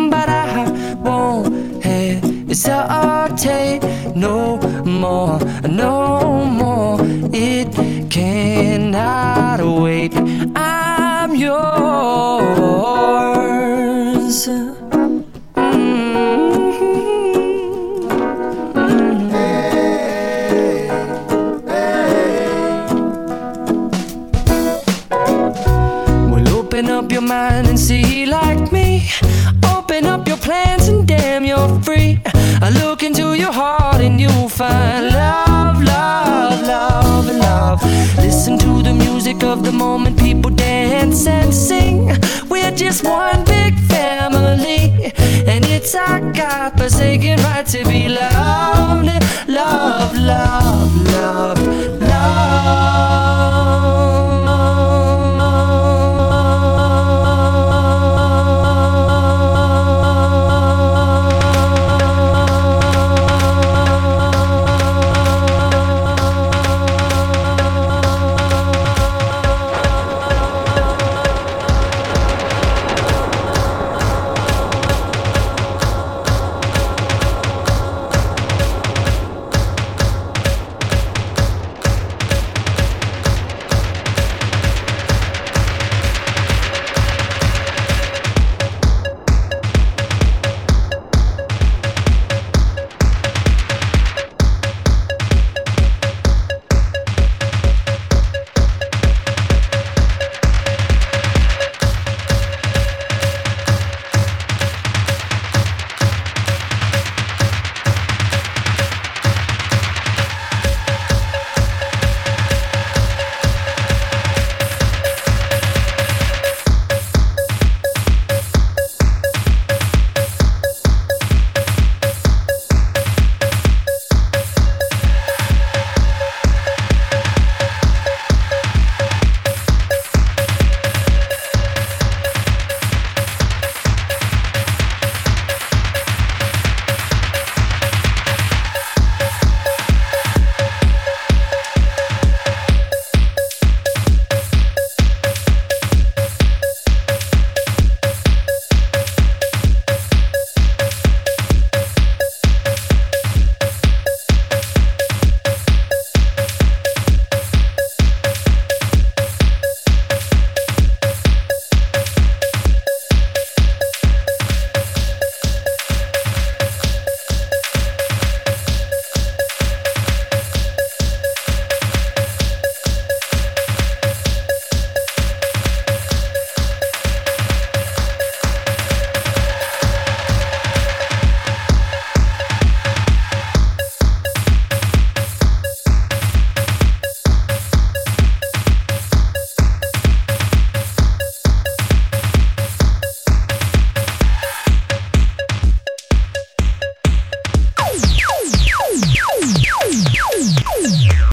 I hesitate no more, no more. It cannot wait. I'm yours. Mm-hmm. Well, open up your mind and see like me. Open up your plans and damn, you're free. I look into your heart and you'll find love, love, love, love. Listen to the music of the moment, people dance and sing. We're just one big family, and it's our God forsaken right to be loved, love, love.